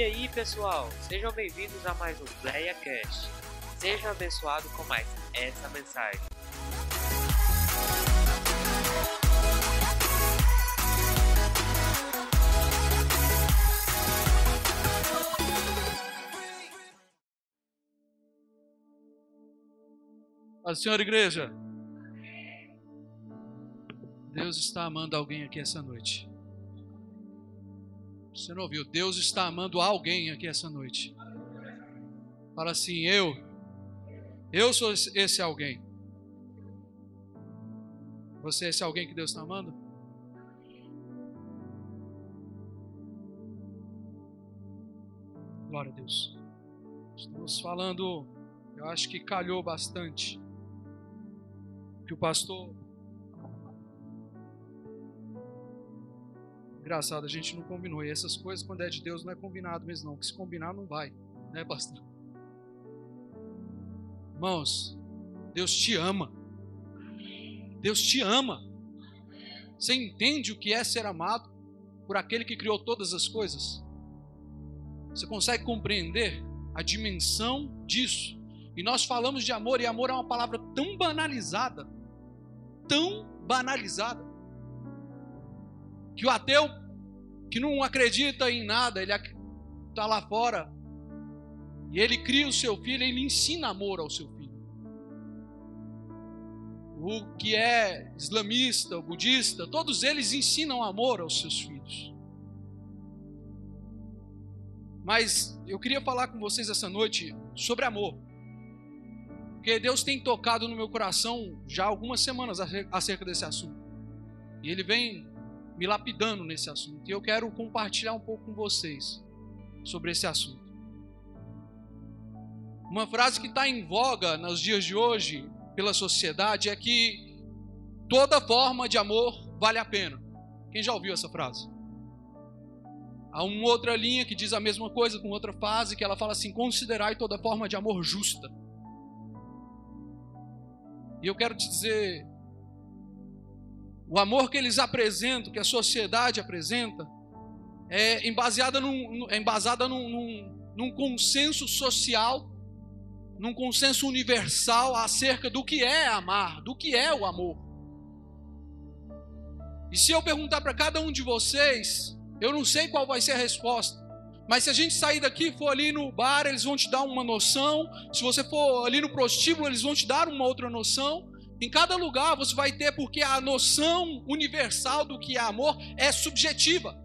E aí, pessoal, sejam bem-vindos a mais um PlayaCast. Seja abençoado com mais essa mensagem. A senhora igreja, Deus está amando alguém aqui essa noite. Você não ouviu? Deus está amando alguém aqui essa noite. Fala assim: Eu, eu sou esse alguém. Você é esse alguém que Deus está amando? Glória a Deus. Estamos falando, eu acho que calhou bastante. Que o pastor Engraçado, a gente não combinou. E essas coisas, quando é de Deus, não é combinado mesmo, não. Que se combinar, não vai. Né, pastor? Irmãos, Deus te ama. Deus te ama. Você entende o que é ser amado por aquele que criou todas as coisas? Você consegue compreender a dimensão disso? E nós falamos de amor, e amor é uma palavra tão banalizada, tão banalizada, que o ateu que não acredita em nada, ele está lá fora e ele cria o seu filho, ele ensina amor ao seu filho. O que é islamista, o budista, todos eles ensinam amor aos seus filhos. Mas eu queria falar com vocês essa noite sobre amor. Porque Deus tem tocado no meu coração já algumas semanas acerca desse assunto. E Ele vem me lapidando nesse assunto. E eu quero compartilhar um pouco com vocês sobre esse assunto. Uma frase que está em voga nos dias de hoje pela sociedade é que toda forma de amor vale a pena. Quem já ouviu essa frase? Há uma outra linha que diz a mesma coisa com outra frase que ela fala assim: considerai toda forma de amor justa. E eu quero te dizer o amor que eles apresentam, que a sociedade apresenta, é embasada num, é embasada num, num, num consenso social, num consenso universal acerca do que é amar, do que é o amor. E se eu perguntar para cada um de vocês, eu não sei qual vai ser a resposta. Mas se a gente sair daqui e for ali no bar, eles vão te dar uma noção. Se você for ali no prostíbulo, eles vão te dar uma outra noção. Em cada lugar você vai ter, porque a noção universal do que é amor é subjetiva.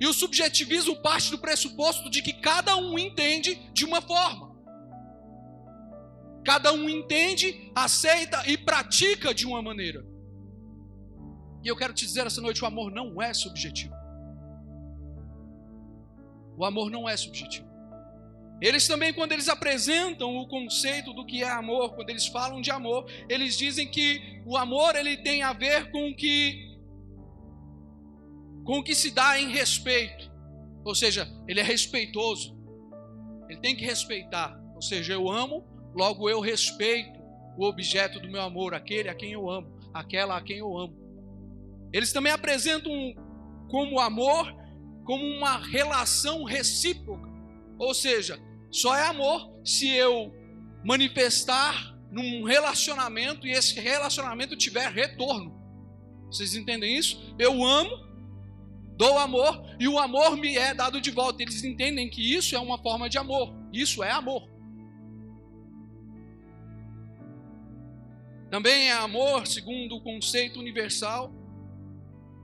E o subjetivismo parte do pressuposto de que cada um entende de uma forma. Cada um entende, aceita e pratica de uma maneira. E eu quero te dizer essa noite: o amor não é subjetivo. O amor não é subjetivo. Eles também, quando eles apresentam o conceito do que é amor, quando eles falam de amor, eles dizem que o amor ele tem a ver com o que com o que se dá em respeito. Ou seja, ele é respeitoso. Ele tem que respeitar. Ou seja, eu amo, logo eu respeito o objeto do meu amor, aquele a quem eu amo, aquela a quem eu amo. Eles também apresentam como amor como uma relação recíproca. Ou seja, só é amor se eu manifestar num relacionamento e esse relacionamento tiver retorno. Vocês entendem isso? Eu amo, dou amor e o amor me é dado de volta. Eles entendem que isso é uma forma de amor. Isso é amor. Também é amor, segundo o conceito universal.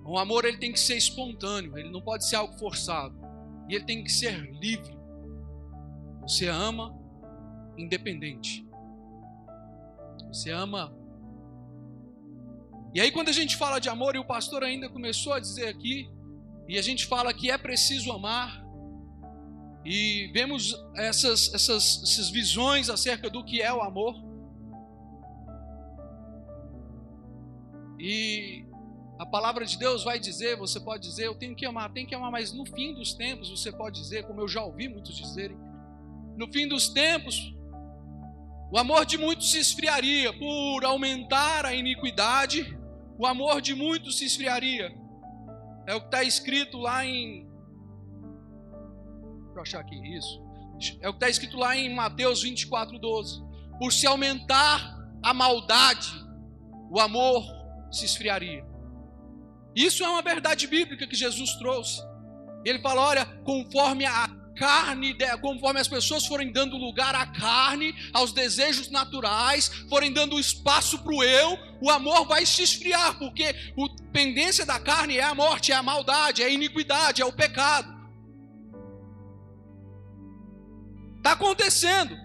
O amor ele tem que ser espontâneo, ele não pode ser algo forçado. E ele tem que ser livre. Você ama independente. Você ama. E aí, quando a gente fala de amor, e o pastor ainda começou a dizer aqui, e a gente fala que é preciso amar, e vemos essas, essas, essas visões acerca do que é o amor. E a palavra de Deus vai dizer, você pode dizer, eu tenho que amar, tenho que amar, mas no fim dos tempos você pode dizer, como eu já ouvi muitos dizerem, no fim dos tempos, o amor de muitos se esfriaria por aumentar a iniquidade, o amor de muitos se esfriaria. É o que está escrito lá em para achar aqui. Isso. É o que está escrito lá em Mateus 24, 12. Por se aumentar a maldade, o amor se esfriaria. Isso é uma verdade bíblica que Jesus trouxe. Ele fala: olha, conforme a carne, conforme as pessoas forem dando lugar à carne, aos desejos naturais, forem dando espaço para o eu, o amor vai se esfriar, porque a pendência da carne é a morte, é a maldade, é a iniquidade, é o pecado. Está acontecendo.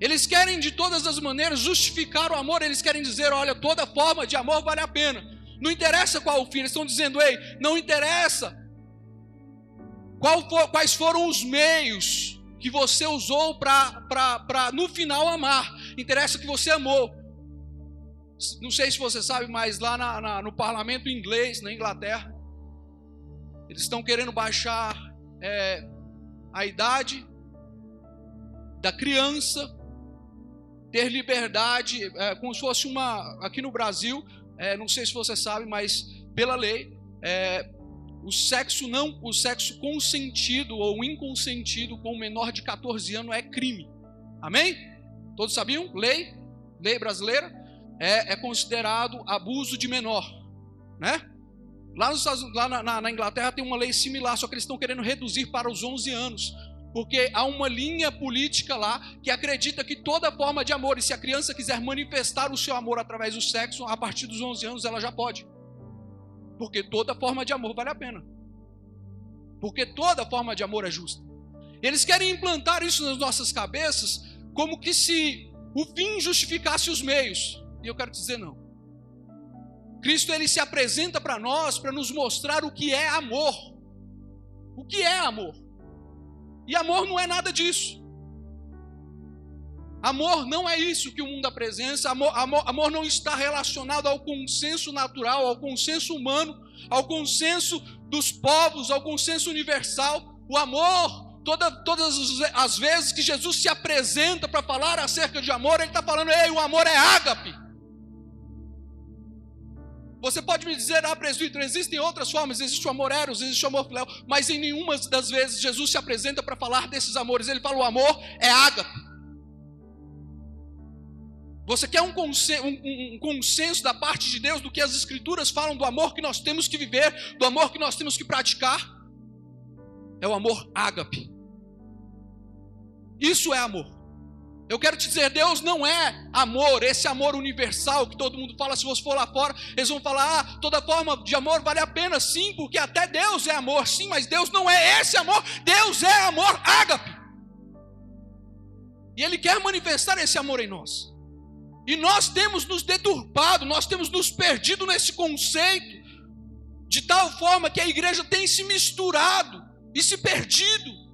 Eles querem de todas as maneiras justificar o amor, eles querem dizer: olha, toda forma de amor vale a pena. Não interessa qual o fim, eles estão dizendo: ei, não interessa for, quais foram os meios que você usou para no final amar. Interessa que você amou. Não sei se você sabe, mas lá na, na, no parlamento inglês, na Inglaterra, eles estão querendo baixar é, a idade da criança ter liberdade, é, como se fosse uma. Aqui no Brasil, é, não sei se você sabe, mas pela lei, é, o sexo não, o sexo consentido ou inconsentido com um menor de 14 anos é crime. Amém? Todos sabiam? Lei, lei brasileira é, é considerado abuso de menor, né? Lá, nos, lá na, na, na Inglaterra tem uma lei similar, só que eles estão querendo reduzir para os 11 anos porque há uma linha política lá que acredita que toda forma de amor, e se a criança quiser manifestar o seu amor através do sexo, a partir dos 11 anos ela já pode. Porque toda forma de amor vale a pena. Porque toda forma de amor é justa. Eles querem implantar isso nas nossas cabeças como que se o fim justificasse os meios. E eu quero dizer não. Cristo ele se apresenta para nós para nos mostrar o que é amor. O que é amor? E amor não é nada disso. Amor não é isso que o mundo apresenta. Amor, amor, amor não está relacionado ao consenso natural, ao consenso humano, ao consenso dos povos, ao consenso universal. O amor, toda, todas as vezes que Jesus se apresenta para falar acerca de amor, ele está falando: ei, o amor é ágape. Você pode me dizer, ah, presbítero, existem outras formas, existe o amor eros, existe o amor filéu, mas em nenhuma das vezes Jesus se apresenta para falar desses amores. Ele fala: o amor é ágape. Você quer um consenso, um, um consenso, da parte de Deus do que as Escrituras falam do amor que nós temos que viver, do amor que nós temos que praticar? É o amor ágape. Isso é amor. Eu quero te dizer, Deus não é amor, esse amor universal que todo mundo fala. Se você for lá fora, eles vão falar: ah, toda forma de amor vale a pena, sim, porque até Deus é amor, sim, mas Deus não é esse amor, Deus é amor ágape. E Ele quer manifestar esse amor em nós. E nós temos nos deturpado, nós temos nos perdido nesse conceito, de tal forma que a igreja tem se misturado e se perdido.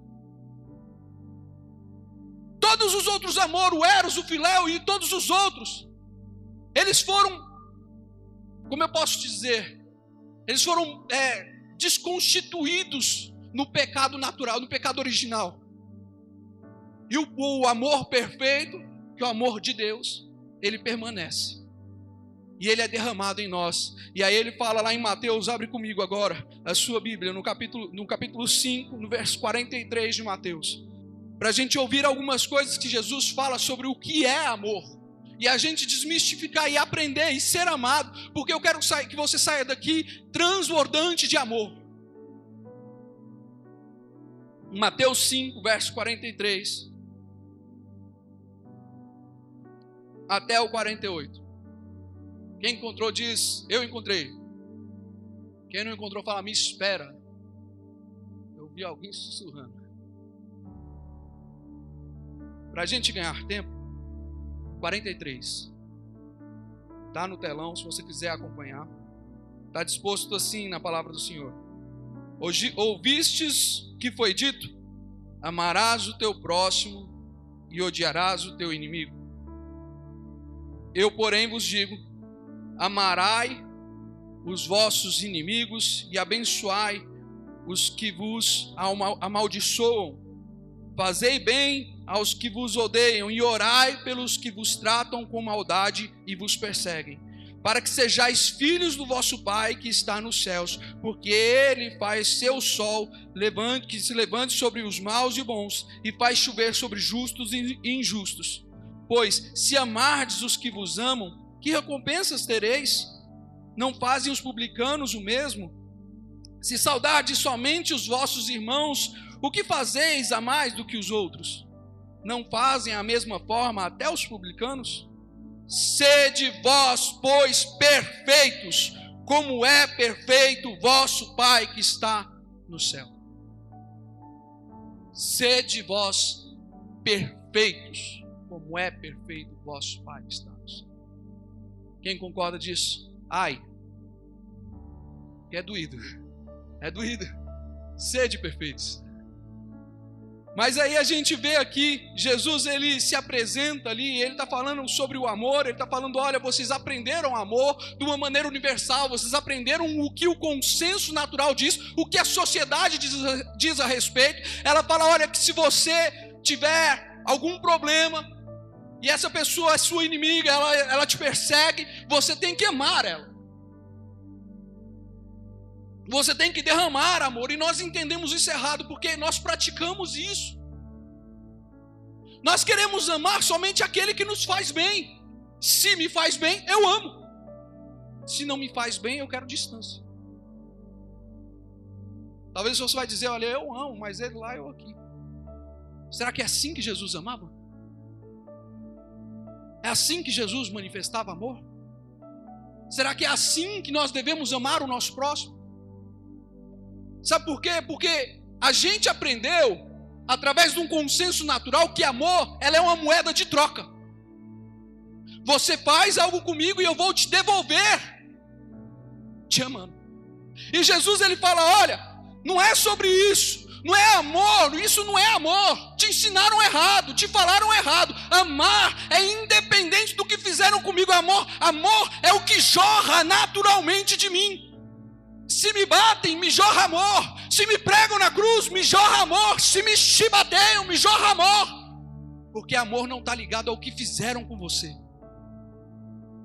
Todos os outros amor, o Eros, o Filéu e todos os outros, eles foram, como eu posso dizer, eles foram é, desconstituídos no pecado natural, no pecado original. E o, o amor perfeito, que é o amor de Deus, ele permanece. E ele é derramado em nós. E aí ele fala lá em Mateus, abre comigo agora a sua Bíblia, no capítulo, no capítulo 5, no verso 43 de Mateus para a gente ouvir algumas coisas que Jesus fala sobre o que é amor. E a gente desmistificar e aprender e ser amado, porque eu quero que você saia daqui transbordante de amor. Mateus 5, verso 43 até o 48. Quem encontrou diz: Eu encontrei. Quem não encontrou, fala: Me espera. Eu vi alguém sussurrando. Para a gente ganhar tempo, 43. Está no telão, se você quiser acompanhar. Está disposto assim na palavra do Senhor. Hoje ouvistes que foi dito: amarás o teu próximo e odiarás o teu inimigo. Eu, porém, vos digo: amarai os vossos inimigos e abençoai os que vos amaldiçoam. Fazei bem aos que vos odeiam e orai pelos que vos tratam com maldade e vos perseguem. para que sejais filhos do vosso Pai que está nos céus, porque ele faz seu sol levante, que se levante sobre os maus e bons, e faz chover sobre justos e injustos. Pois, se amardes os que vos amam, que recompensas tereis? Não fazem os publicanos o mesmo? Se saudardes somente os vossos irmãos, o que fazeis a mais do que os outros? Não fazem a mesma forma até os publicanos? Sede vós, pois, perfeitos, como é perfeito vosso Pai que está no céu. Sede vós perfeitos, como é perfeito vosso Pai que está no céu. Quem concorda disso? Ai, é doído, é doído. Sede perfeitos. Mas aí a gente vê aqui, Jesus ele se apresenta ali, ele está falando sobre o amor, ele está falando: olha, vocês aprenderam amor de uma maneira universal, vocês aprenderam o que o consenso natural diz, o que a sociedade diz, diz a respeito. Ela fala: olha, que se você tiver algum problema e essa pessoa é sua inimiga, ela, ela te persegue, você tem que amar ela. Você tem que derramar amor, e nós entendemos isso errado porque nós praticamos isso. Nós queremos amar somente aquele que nos faz bem. Se me faz bem, eu amo. Se não me faz bem, eu quero distância. Talvez você vai dizer, olha, eu amo, mas ele lá, eu aqui. Será que é assim que Jesus amava? É assim que Jesus manifestava amor? Será que é assim que nós devemos amar o nosso próximo? Sabe por quê? Porque a gente aprendeu, através de um consenso natural, que amor ela é uma moeda de troca. Você faz algo comigo e eu vou te devolver, te amando. E Jesus ele fala: olha, não é sobre isso, não é amor, isso não é amor. Te ensinaram errado, te falaram errado. Amar é independente do que fizeram comigo. Amor, amor é o que jorra naturalmente de mim. Se me batem, me jorra amor. Se me pregam na cruz, me jorra amor. Se me chibateiam, me jorra amor. Porque amor não está ligado ao que fizeram com você.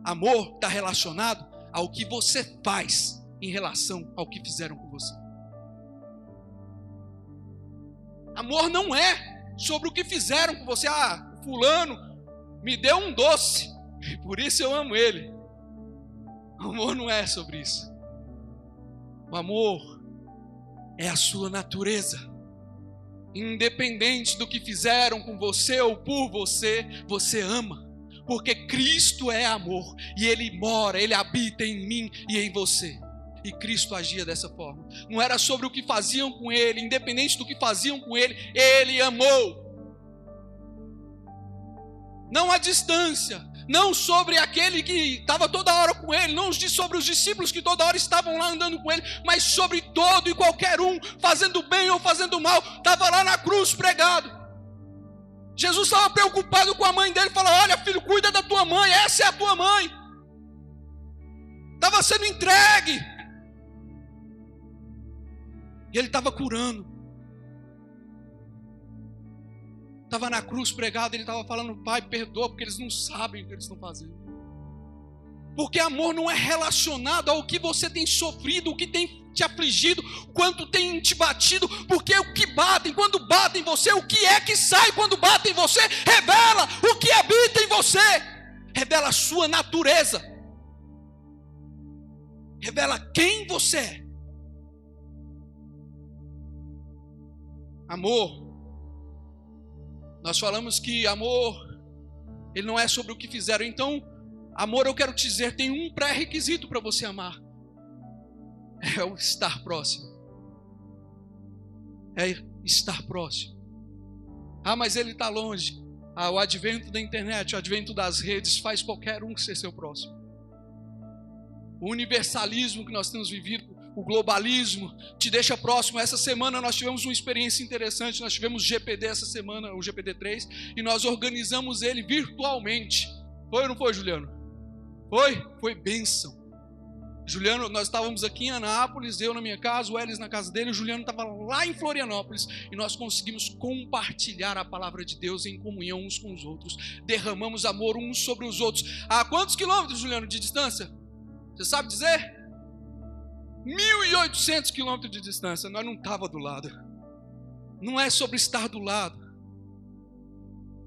Amor está relacionado ao que você faz em relação ao que fizeram com você. Amor não é sobre o que fizeram com você. Ah, fulano me deu um doce, por isso eu amo ele. Amor não é sobre isso. O amor é a sua natureza. Independente do que fizeram com você ou por você, você ama. Porque Cristo é amor e Ele mora, Ele habita em mim e em você. E Cristo agia dessa forma. Não era sobre o que faziam com Ele, independente do que faziam com Ele, Ele amou. Não há distância, não sobre aquele que estava toda hora com ele, não sobre os discípulos que toda hora estavam lá andando com ele, mas sobre todo e qualquer um, fazendo bem ou fazendo mal, estava lá na cruz pregado. Jesus estava preocupado com a mãe dele, falou: Olha, filho, cuida da tua mãe, essa é a tua mãe. Estava sendo entregue, e ele estava curando. estava na cruz pregado, ele estava falando, Pai, perdoa, porque eles não sabem o que eles estão fazendo. Porque amor não é relacionado ao que você tem sofrido, o que tem te afligido, quanto tem te batido, porque o que batem, quando batem em você, o que é que sai quando batem em você, revela o que habita em você, revela a sua natureza, revela quem você é. Amor nós falamos que amor, ele não é sobre o que fizeram. Então, amor, eu quero te dizer, tem um pré-requisito para você amar. É o estar próximo. É estar próximo. Ah, mas ele está longe. Ah, o advento da internet, o advento das redes faz qualquer um ser seu próximo. O universalismo que nós temos vivido o globalismo te deixa próximo. Essa semana nós tivemos uma experiência interessante. Nós tivemos GPD essa semana, o GPD 3, e nós organizamos ele virtualmente. Foi ou não foi, Juliano? Foi? Foi bênção. Juliano, nós estávamos aqui em Anápolis, eu na minha casa, o Elis na casa dele, o Juliano estava lá em Florianópolis e nós conseguimos compartilhar a palavra de Deus em comunhão uns com os outros. Derramamos amor uns sobre os outros. A quantos quilômetros, Juliano, de distância? Você sabe dizer? 1.800 quilômetros de distância, nós não estava do lado. Não é sobre estar do lado.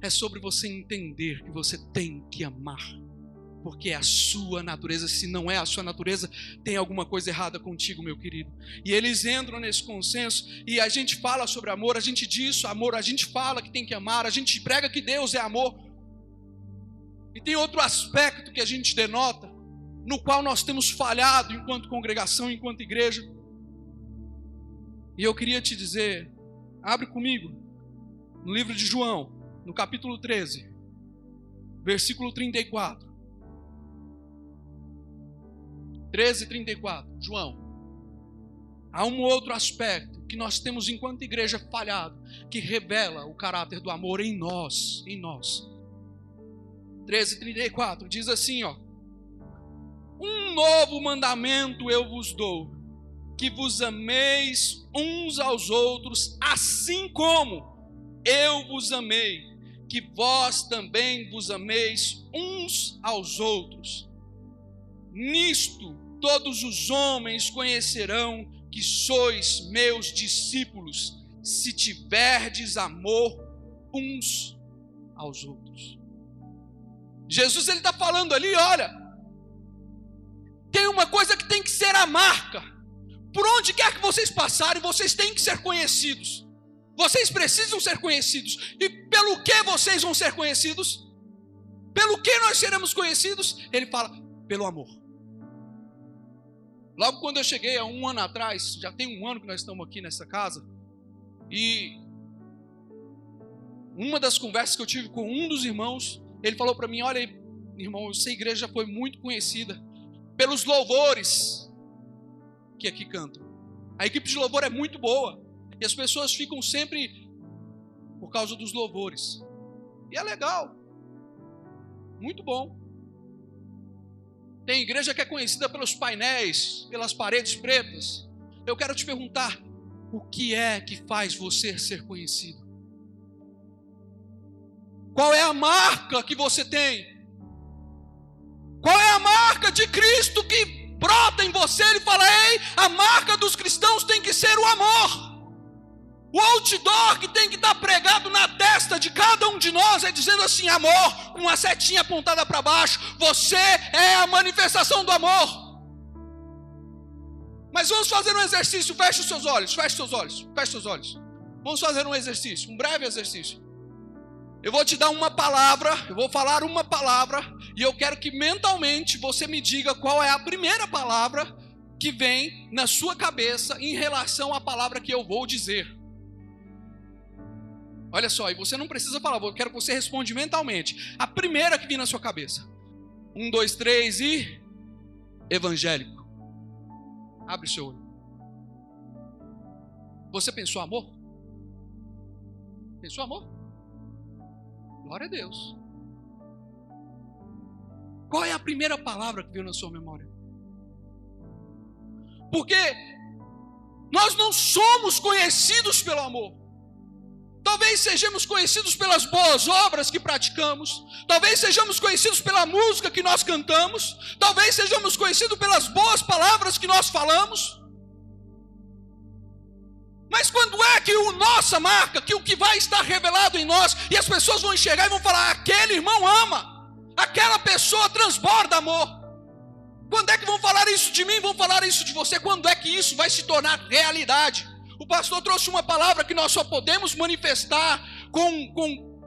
É sobre você entender que você tem que amar. Porque é a sua natureza. Se não é a sua natureza, tem alguma coisa errada contigo, meu querido. E eles entram nesse consenso e a gente fala sobre amor, a gente diz amor, a gente fala que tem que amar, a gente prega que Deus é amor. E tem outro aspecto que a gente denota, no qual nós temos falhado enquanto congregação, enquanto igreja. E eu queria te dizer, abre comigo, no livro de João, no capítulo 13, versículo 34. 13, 34, João. Há um outro aspecto que nós temos enquanto igreja falhado, que revela o caráter do amor em nós, em nós. 13, 34 diz assim, ó: Um novo mandamento eu vos dou, que vos ameis uns aos outros, assim como eu vos amei que vós também vos ameis uns aos outros. Nisto todos os homens conhecerão que sois meus discípulos, se tiverdes amor uns aos outros. Jesus ele está falando ali, olha, tem uma coisa que tem que ser a marca. Por onde quer que vocês passarem, vocês têm que ser conhecidos. Vocês precisam ser conhecidos. E pelo que vocês vão ser conhecidos? Pelo que nós seremos conhecidos? Ele fala, pelo amor. Logo quando eu cheguei, há um ano atrás, já tem um ano que nós estamos aqui nessa casa, e uma das conversas que eu tive com um dos irmãos, ele falou para mim: Olha, irmão, essa igreja já foi muito conhecida pelos louvores que aqui cantam. A equipe de louvor é muito boa. E as pessoas ficam sempre por causa dos louvores. E é legal. Muito bom. Tem igreja que é conhecida pelos painéis, pelas paredes pretas. Eu quero te perguntar: o que é que faz você ser conhecido? Qual é a marca que você tem? Marca de Cristo que brota em você? Ele fala: ei, a marca dos cristãos tem que ser o amor. O outdoor que tem que estar pregado na testa de cada um de nós é dizendo assim: amor, com uma setinha apontada para baixo, você é a manifestação do amor. Mas vamos fazer um exercício, feche os seus olhos, feche seus olhos, feche seus olhos. Vamos fazer um exercício, um breve exercício. Eu vou te dar uma palavra, eu vou falar uma palavra, e eu quero que mentalmente você me diga qual é a primeira palavra que vem na sua cabeça em relação à palavra que eu vou dizer. Olha só, e você não precisa falar, eu quero que você responda mentalmente. A primeira que vem na sua cabeça. Um, dois, três e. Evangélico. Abre seu olho. Você pensou amor? Pensou amor? Glória a Deus. Qual é a primeira palavra que veio na sua memória? Porque nós não somos conhecidos pelo amor. Talvez sejamos conhecidos pelas boas obras que praticamos, talvez sejamos conhecidos pela música que nós cantamos, talvez sejamos conhecidos pelas boas palavras que nós falamos. Mas quando é que o nossa marca, que o que vai estar revelado em nós, e as pessoas vão enxergar e vão falar: aquele irmão ama, aquela pessoa transborda amor. Quando é que vão falar isso de mim? Vão falar isso de você? Quando é que isso vai se tornar realidade? O pastor trouxe uma palavra que nós só podemos manifestar com, com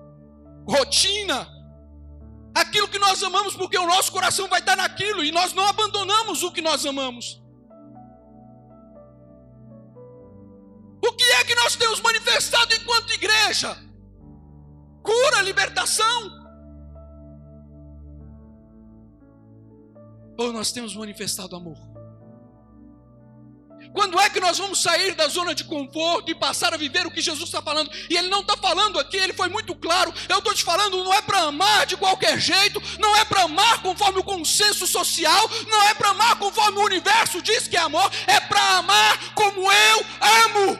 rotina. Aquilo que nós amamos, porque o nosso coração vai estar naquilo e nós não abandonamos o que nós amamos. O que é que nós temos manifestado enquanto igreja? Cura, libertação. Ou nós temos manifestado amor? Quando é que nós vamos sair da zona de conforto e passar a viver o que Jesus está falando? E Ele não está falando aqui, Ele foi muito claro. Eu estou te falando, não é para amar de qualquer jeito, não é para amar conforme o consenso social, não é para amar conforme o universo diz que é amor, é para amar como eu amo.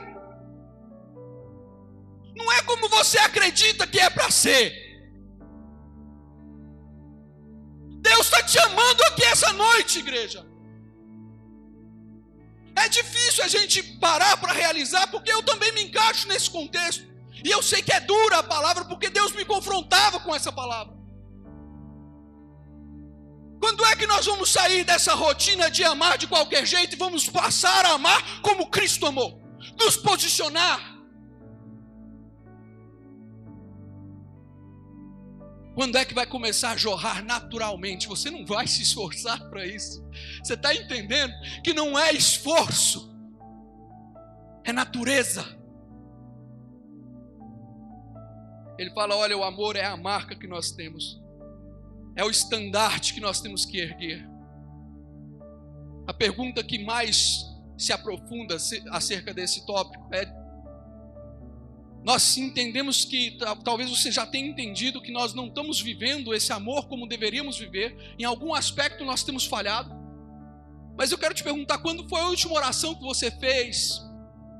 Não é como você acredita que é para ser. Deus está te amando aqui essa noite, igreja. É difícil a gente parar para realizar, porque eu também me encaixo nesse contexto. E eu sei que é dura a palavra, porque Deus me confrontava com essa palavra. Quando é que nós vamos sair dessa rotina de amar de qualquer jeito e vamos passar a amar como Cristo amou? Nos posicionar. Quando é que vai começar a jorrar naturalmente? Você não vai se esforçar para isso. Você está entendendo que não é esforço, é natureza. Ele fala: olha, o amor é a marca que nós temos, é o estandarte que nós temos que erguer. A pergunta que mais se aprofunda acerca desse tópico é nós entendemos que talvez você já tenha entendido que nós não estamos vivendo esse amor como deveríamos viver. Em algum aspecto nós temos falhado. Mas eu quero te perguntar: quando foi a última oração que você fez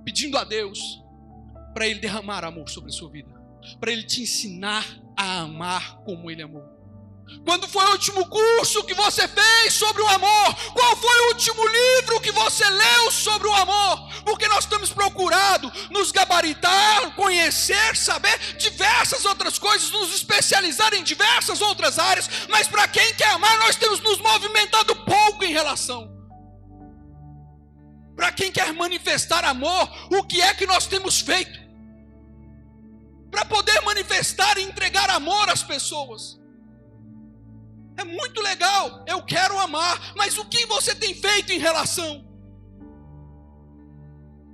pedindo a Deus para Ele derramar amor sobre a sua vida? Para Ele te ensinar a amar como Ele amou? Quando foi o último curso que você fez sobre o amor? Qual foi o último livro que você leu sobre o amor? Porque nós estamos procurando nos gabaritar, conhecer, saber diversas outras coisas, nos especializar em diversas outras áreas, mas para quem quer amar, nós temos nos movimentado pouco em relação. Para quem quer manifestar amor, o que é que nós temos feito? Para poder manifestar e entregar amor às pessoas. É muito legal, eu quero amar, mas o que você tem feito em relação?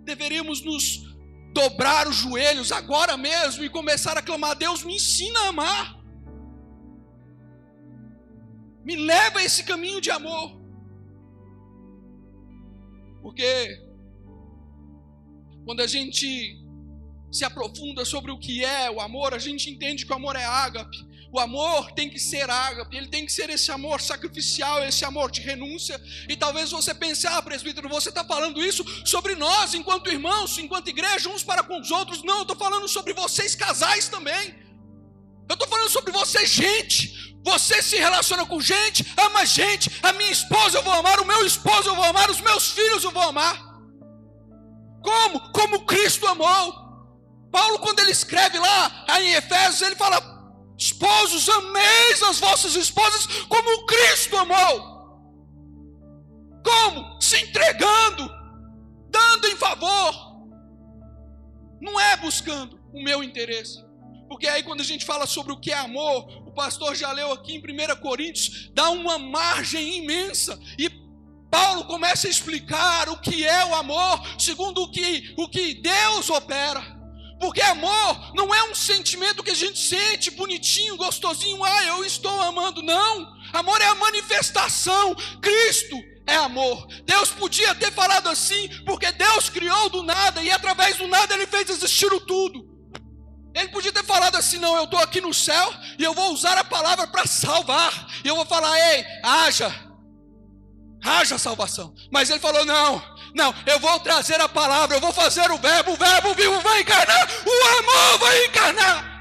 Deveríamos nos dobrar os joelhos agora mesmo e começar a clamar: Deus, me ensina a amar. Me leva a esse caminho de amor. Porque quando a gente se aprofunda sobre o que é o amor, a gente entende que o amor é ágape. O amor tem que ser ágape, ele tem que ser esse amor sacrificial, esse amor de renúncia. E talvez você pense, ah, presbítero, você está falando isso sobre nós, enquanto irmãos, enquanto igreja, uns para com os outros. Não, eu estou falando sobre vocês, casais também. Eu estou falando sobre vocês, gente. Você se relaciona com gente, ama gente. A minha esposa eu vou amar, o meu esposo eu vou amar, os meus filhos eu vou amar. Como? Como Cristo amou. Paulo, quando ele escreve lá em Efésios, ele fala: Esposos, ameis as vossas esposas como Cristo amou. Como? Se entregando, dando em favor. Não é buscando o meu interesse. Porque aí quando a gente fala sobre o que é amor, o pastor já leu aqui em 1 Coríntios, dá uma margem imensa. E Paulo começa a explicar o que é o amor, segundo o que, o que Deus opera. Porque amor não é um sentimento que a gente sente bonitinho, gostosinho, ah, eu estou amando. Não. Amor é a manifestação. Cristo é amor. Deus podia ter falado assim, porque Deus criou do nada e através do nada ele fez existir o tudo. Ele podia ter falado assim: não, eu estou aqui no céu e eu vou usar a palavra para salvar. E eu vou falar: ei, haja, haja salvação. Mas ele falou: não, não, eu vou trazer a palavra, eu vou fazer o verbo, o verbo vivo vai encarnar, o amor vai encarnar.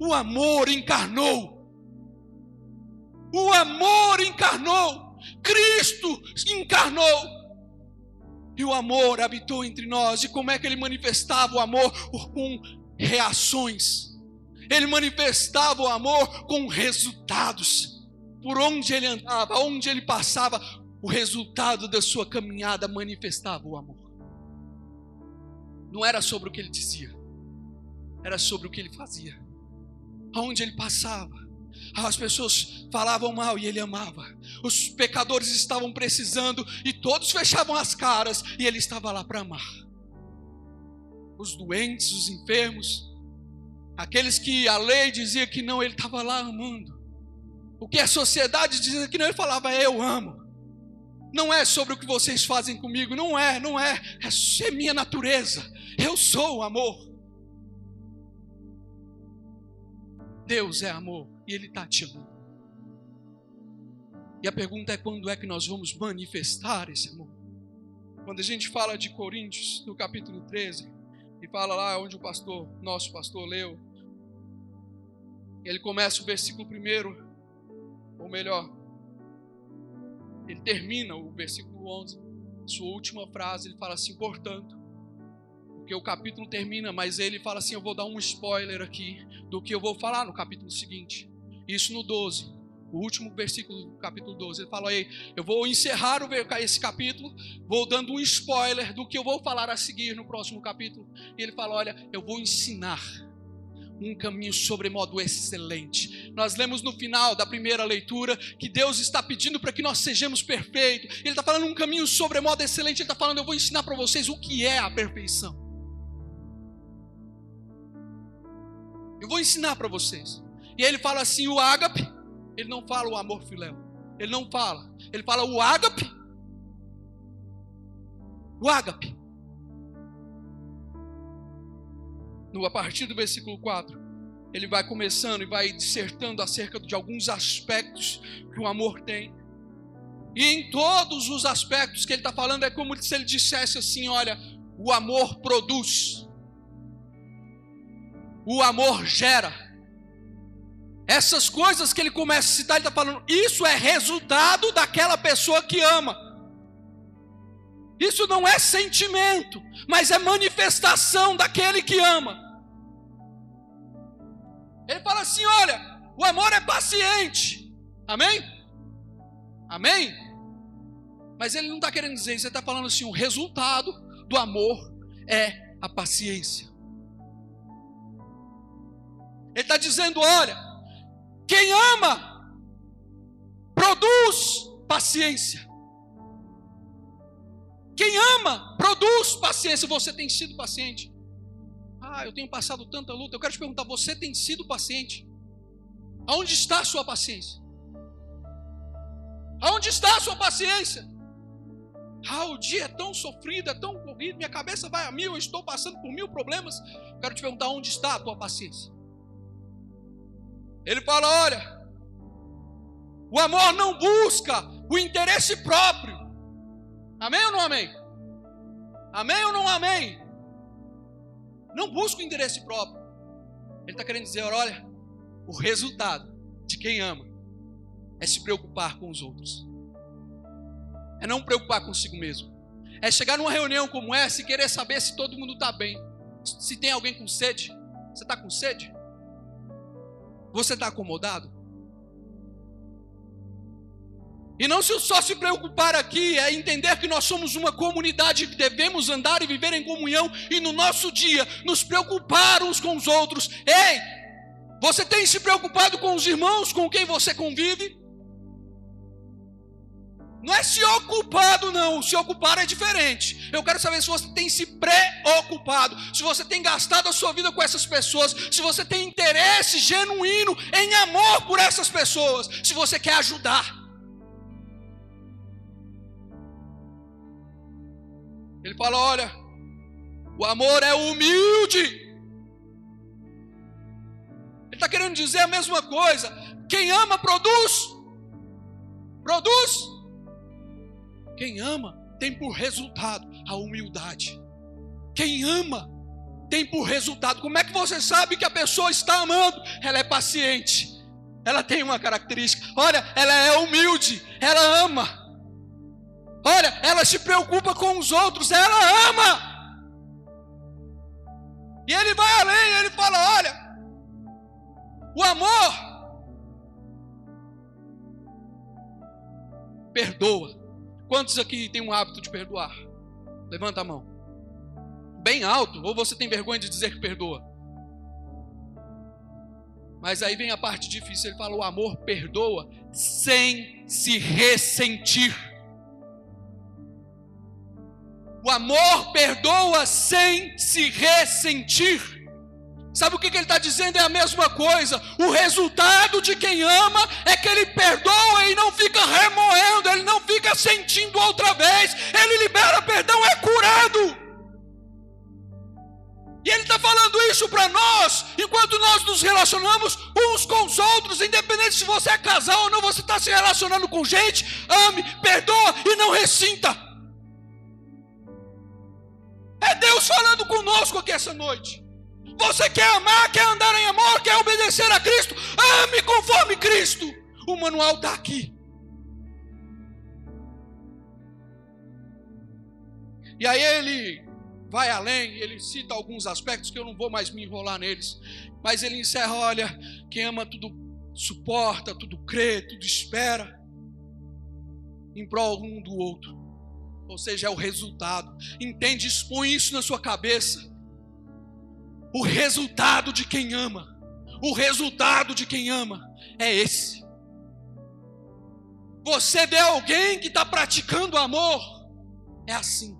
O amor encarnou. O amor encarnou. Cristo encarnou. E o amor habitou entre nós. E como é que ele manifestava o amor? Com reações. Ele manifestava o amor com resultados. Por onde ele andava, onde ele passava, o resultado da sua caminhada manifestava o amor. Não era sobre o que ele dizia, era sobre o que ele fazia. Aonde ele passava, as pessoas falavam mal e ele amava. Os pecadores estavam precisando e todos fechavam as caras e ele estava lá para amar. Os doentes, os enfermos, aqueles que a lei dizia que não, ele estava lá amando. O que a sociedade dizia que não, ele falava, eu amo. Não é sobre o que vocês fazem comigo, não é, não é, é, minha natureza. Eu sou o amor. Deus é amor e Ele está te amando. E a pergunta é quando é que nós vamos manifestar esse amor? Quando a gente fala de Coríntios, no capítulo 13, e fala lá onde o pastor, nosso pastor leu, ele começa o versículo primeiro, ou melhor, ele termina o versículo 11. sua última frase, ele fala assim: portanto, porque o capítulo termina, mas ele fala assim: eu vou dar um spoiler aqui do que eu vou falar no capítulo seguinte. Isso no 12, o último versículo do capítulo 12. Ele fala aí: eu vou encerrar esse capítulo, vou dando um spoiler do que eu vou falar a seguir no próximo capítulo. E ele fala: olha, eu vou ensinar um caminho sobremodo excelente. Nós lemos no final da primeira leitura que Deus está pedindo para que nós sejamos perfeitos. Ele está falando um caminho sobremodo excelente. Ele está falando: eu vou ensinar para vocês o que é a perfeição. Eu vou ensinar para vocês. E ele fala assim: o ágape, ele não fala o amor filéu. Ele não fala. Ele fala o ágape. O ágape. No, a partir do versículo 4, ele vai começando e vai dissertando acerca de alguns aspectos que o amor tem. E em todos os aspectos que ele está falando, é como se ele dissesse assim: olha, o amor produz, o amor gera. Essas coisas que ele começa a citar, ele está falando, isso é resultado daquela pessoa que ama. Isso não é sentimento, mas é manifestação daquele que ama. Ele fala assim: olha, o amor é paciente. Amém? Amém? Mas ele não está querendo dizer isso, ele está falando assim: o resultado do amor é a paciência. Ele está dizendo: olha, quem ama produz paciência. Quem ama, produz paciência. Você tem sido paciente. Ah, eu tenho passado tanta luta. Eu quero te perguntar: você tem sido paciente? Aonde está a sua paciência? Aonde está a sua paciência? Ah, o dia é tão sofrido, é tão corrido, minha cabeça vai a mil, eu estou passando por mil problemas. Quero te perguntar: onde está a tua paciência? Ele fala: olha, o amor não busca o interesse próprio, Amém ou não amém? Amém ou não amém? Não busca o interesse próprio. Ele está querendo dizer, olha, o resultado de quem ama é se preocupar com os outros. É não preocupar consigo mesmo. É chegar numa reunião como essa e querer saber se todo mundo está bem. Se tem alguém com sede. Você está com sede? Você está acomodado? E não só se preocupar aqui, é entender que nós somos uma comunidade que devemos andar e viver em comunhão e no nosso dia nos preocupar uns com os outros. Ei, você tem se preocupado com os irmãos com quem você convive? Não é se ocupado, não. Se ocupar é diferente. Eu quero saber se você tem se preocupado, se você tem gastado a sua vida com essas pessoas, se você tem interesse genuíno em amor por essas pessoas, se você quer ajudar. Fala: olha, o amor é humilde. Ele está querendo dizer a mesma coisa. Quem ama, produz. Produz. Quem ama, tem por resultado a humildade. Quem ama, tem por resultado. Como é que você sabe que a pessoa está amando? Ela é paciente. Ela tem uma característica. Olha, ela é humilde. Ela ama. Olha, ela se preocupa com os outros, ela ama. E ele vai além, ele fala: olha, o amor perdoa. Quantos aqui tem um hábito de perdoar? Levanta a mão. Bem alto, ou você tem vergonha de dizer que perdoa? Mas aí vem a parte difícil, ele fala: o amor perdoa sem se ressentir. O amor perdoa sem se ressentir. Sabe o que, ele está dizendo? É a mesma coisa. O resultado de quem ama é que ele perdoa e não fica remoendo, ele não fica sentindo outra vez. Ele libera perdão, é curado. E ele está falando isso para nós, enquanto nós nos relacionamos uns com os outros, independente se você é casal ou não, você está se relacionando com gente, ame, perdoa e não ressinta. É Deus falando conosco aqui essa noite. Você quer amar, quer andar em amor, quer obedecer a Cristo? Ame conforme Cristo. O manual está aqui. E aí ele vai além, ele cita alguns aspectos que eu não vou mais me enrolar neles, mas ele encerra: olha, quem ama tudo suporta, tudo crê, tudo espera, em prol um do outro. Ou seja, é o resultado. Entende? Expõe isso na sua cabeça. O resultado de quem ama, o resultado de quem ama é esse. Você vê alguém que está praticando amor, é assim.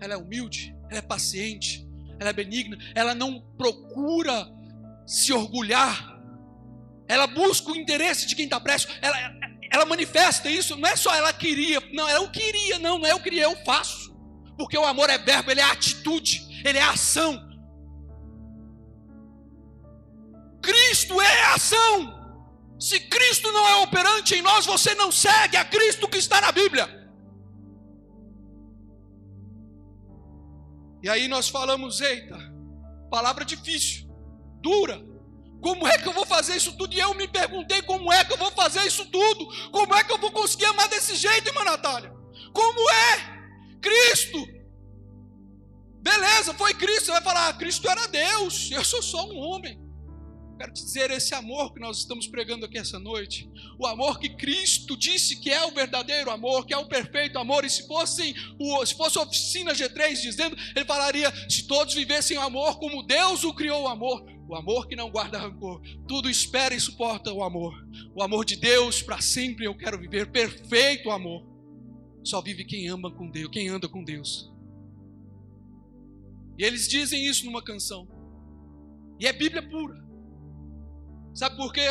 Ela é humilde, ela é paciente, ela é benigna, ela não procura se orgulhar, ela busca o interesse de quem está preso, ela, ela manifesta isso, não é só ela queria, não, não queria, não, não é eu queria, eu faço, porque o amor é verbo, ele é atitude, ele é ação. Cristo é ação. Se Cristo não é operante em nós, você não segue a Cristo que está na Bíblia. E aí nós falamos, eita, palavra difícil, dura. Como é que eu vou fazer isso tudo? E eu me perguntei como é que eu vou fazer isso tudo? Como é que eu vou conseguir amar desse jeito, irmã Natália? Como é? Cristo. Beleza, foi Cristo. Você vai falar, ah, Cristo era Deus, eu sou só um homem. Quero te dizer, esse amor que nós estamos pregando aqui essa noite, o amor que Cristo disse que é o verdadeiro amor, que é o perfeito amor, e se fosse, se fosse oficina G3 dizendo, ele falaria: se todos vivessem o amor como Deus o criou o amor, o amor que não guarda rancor, tudo espera e suporta o amor, o amor de Deus para sempre eu quero viver, perfeito amor. Só vive quem ama com Deus, quem anda com Deus. E eles dizem isso numa canção. E é Bíblia pura. Sabe por quê?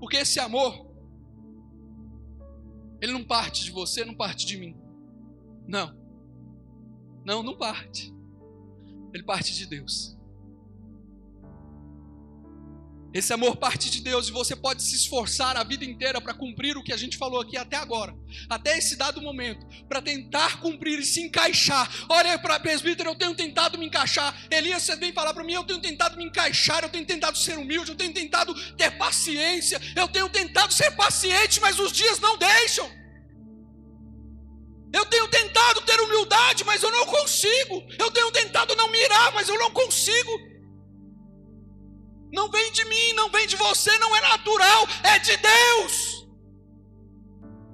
Porque esse amor, ele não parte de você, não parte de mim. Não. Não, não parte. Ele parte de Deus. Esse amor parte de Deus e você pode se esforçar a vida inteira para cumprir o que a gente falou aqui até agora, até esse dado momento, para tentar cumprir e se encaixar. Olha para presbítero, eu tenho tentado me encaixar. Elias, você vem falar para mim, eu tenho tentado me encaixar, eu tenho tentado ser humilde, eu tenho tentado ter paciência, eu tenho tentado ser paciente, mas os dias não deixam. Eu tenho tentado ter humildade, mas eu não consigo. Eu tenho tentado não mirar, mas eu não consigo. Não vem de mim, não vem de você, não é natural, é de Deus.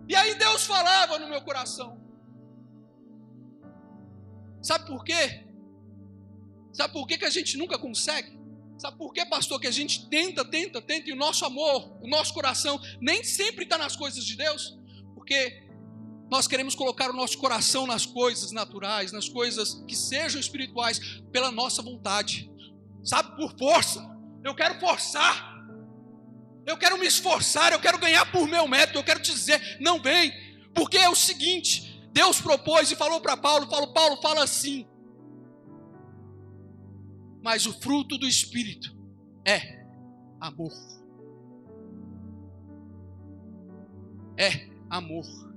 E aí Deus falava no meu coração. Sabe por quê? Sabe por quê que a gente nunca consegue? Sabe por quê, pastor, que a gente tenta, tenta, tenta e o nosso amor, o nosso coração nem sempre está nas coisas de Deus? Porque nós queremos colocar o nosso coração nas coisas naturais, nas coisas que sejam espirituais, pela nossa vontade, sabe, por força. Eu quero forçar. Eu quero me esforçar, eu quero ganhar por meu método, eu quero te dizer, não vem, porque é o seguinte, Deus propôs e falou para Paulo, falou, Paulo fala assim. Mas o fruto do espírito é amor. É amor.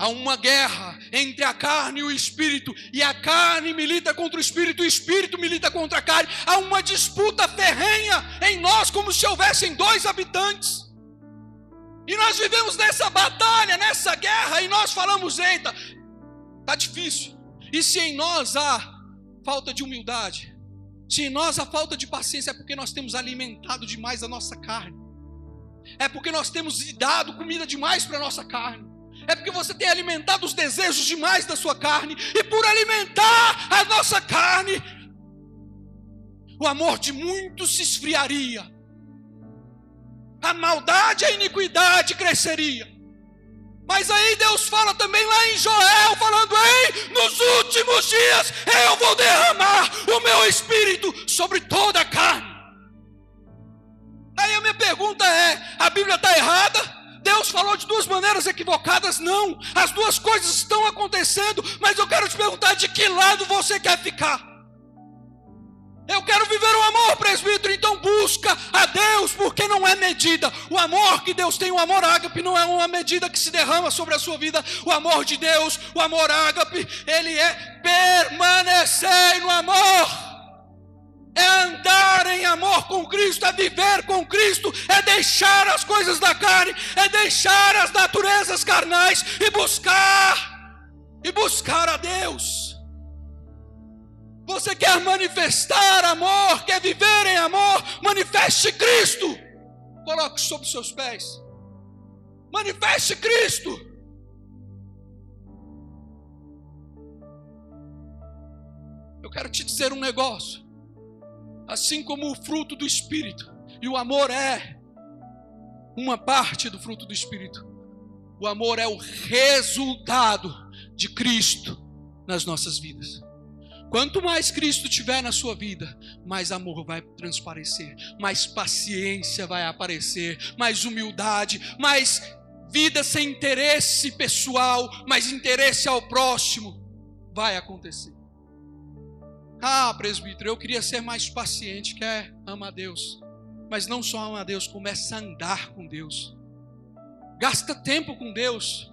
Há uma guerra entre a carne e o espírito, e a carne milita contra o espírito, e o espírito milita contra a carne. Há uma disputa ferrenha em nós, como se houvessem dois habitantes. E nós vivemos nessa batalha, nessa guerra, e nós falamos: eita, está difícil. E se em nós há falta de humildade, se em nós há falta de paciência, é porque nós temos alimentado demais a nossa carne, é porque nós temos dado comida demais para a nossa carne é porque você tem alimentado os desejos demais da sua carne, e por alimentar a nossa carne, o amor de muitos se esfriaria, a maldade e a iniquidade cresceria. Mas aí Deus fala também lá em Joel, falando: Ei, nos últimos dias eu vou derramar o meu espírito sobre toda a carne. Aí a minha pergunta é: a Bíblia está errada? Deus falou de duas maneiras equivocadas? Não, as duas coisas estão acontecendo, mas eu quero te perguntar de que lado você quer ficar. Eu quero viver o amor, presbítero, então busca a Deus, porque não é medida. O amor que Deus tem, o amor ágape, não é uma medida que se derrama sobre a sua vida. O amor de Deus, o amor ágape, ele é permanecer no amor é andar em amor com Cristo, é viver com Cristo, é deixar as coisas da carne, é deixar as naturezas carnais e buscar e buscar a Deus. Você quer manifestar amor, quer viver em amor, manifeste Cristo. Coloque sobre seus pés. Manifeste Cristo. Eu quero te dizer um negócio. Assim como o fruto do Espírito, e o amor é uma parte do fruto do Espírito, o amor é o resultado de Cristo nas nossas vidas. Quanto mais Cristo tiver na sua vida, mais amor vai transparecer, mais paciência vai aparecer, mais humildade, mais vida sem interesse pessoal, mais interesse ao próximo vai acontecer. Ah, presbítero, eu queria ser mais paciente, quer ama a Deus. Mas não só ama a Deus, começa a andar com Deus. Gasta tempo com Deus.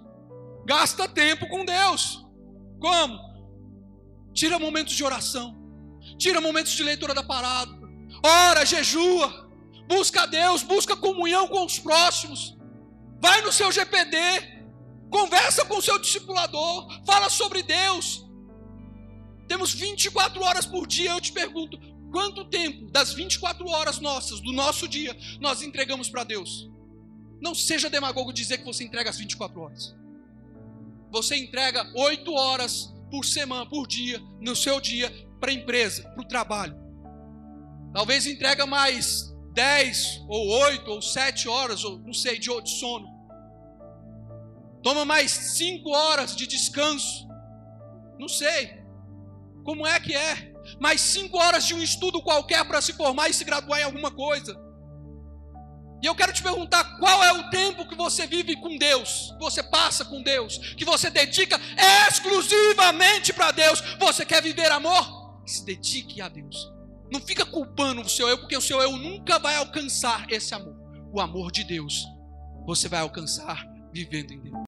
Gasta tempo com Deus. Como? Tira momentos de oração. Tira momentos de leitura da palavra. Ora, jejua. Busca a Deus, busca comunhão com os próximos. Vai no seu GPD. Conversa com o seu discipulador. Fala sobre Deus. Temos 24 horas por dia. Eu te pergunto, quanto tempo das 24 horas nossas, do nosso dia, nós entregamos para Deus? Não seja demagogo dizer que você entrega as 24 horas. Você entrega 8 horas por semana, por dia, no seu dia, para a empresa, para o trabalho. Talvez entrega mais 10 ou 8 ou 7 horas, ou não sei, de sono. Toma mais 5 horas de descanso. Não sei. Como é que é? Mais cinco horas de um estudo qualquer para se formar e se graduar em alguma coisa. E eu quero te perguntar qual é o tempo que você vive com Deus, que você passa com Deus, que você dedica exclusivamente para Deus. Você quer viver amor? Se dedique a Deus. Não fica culpando o seu eu, porque o seu eu nunca vai alcançar esse amor. O amor de Deus você vai alcançar vivendo em Deus.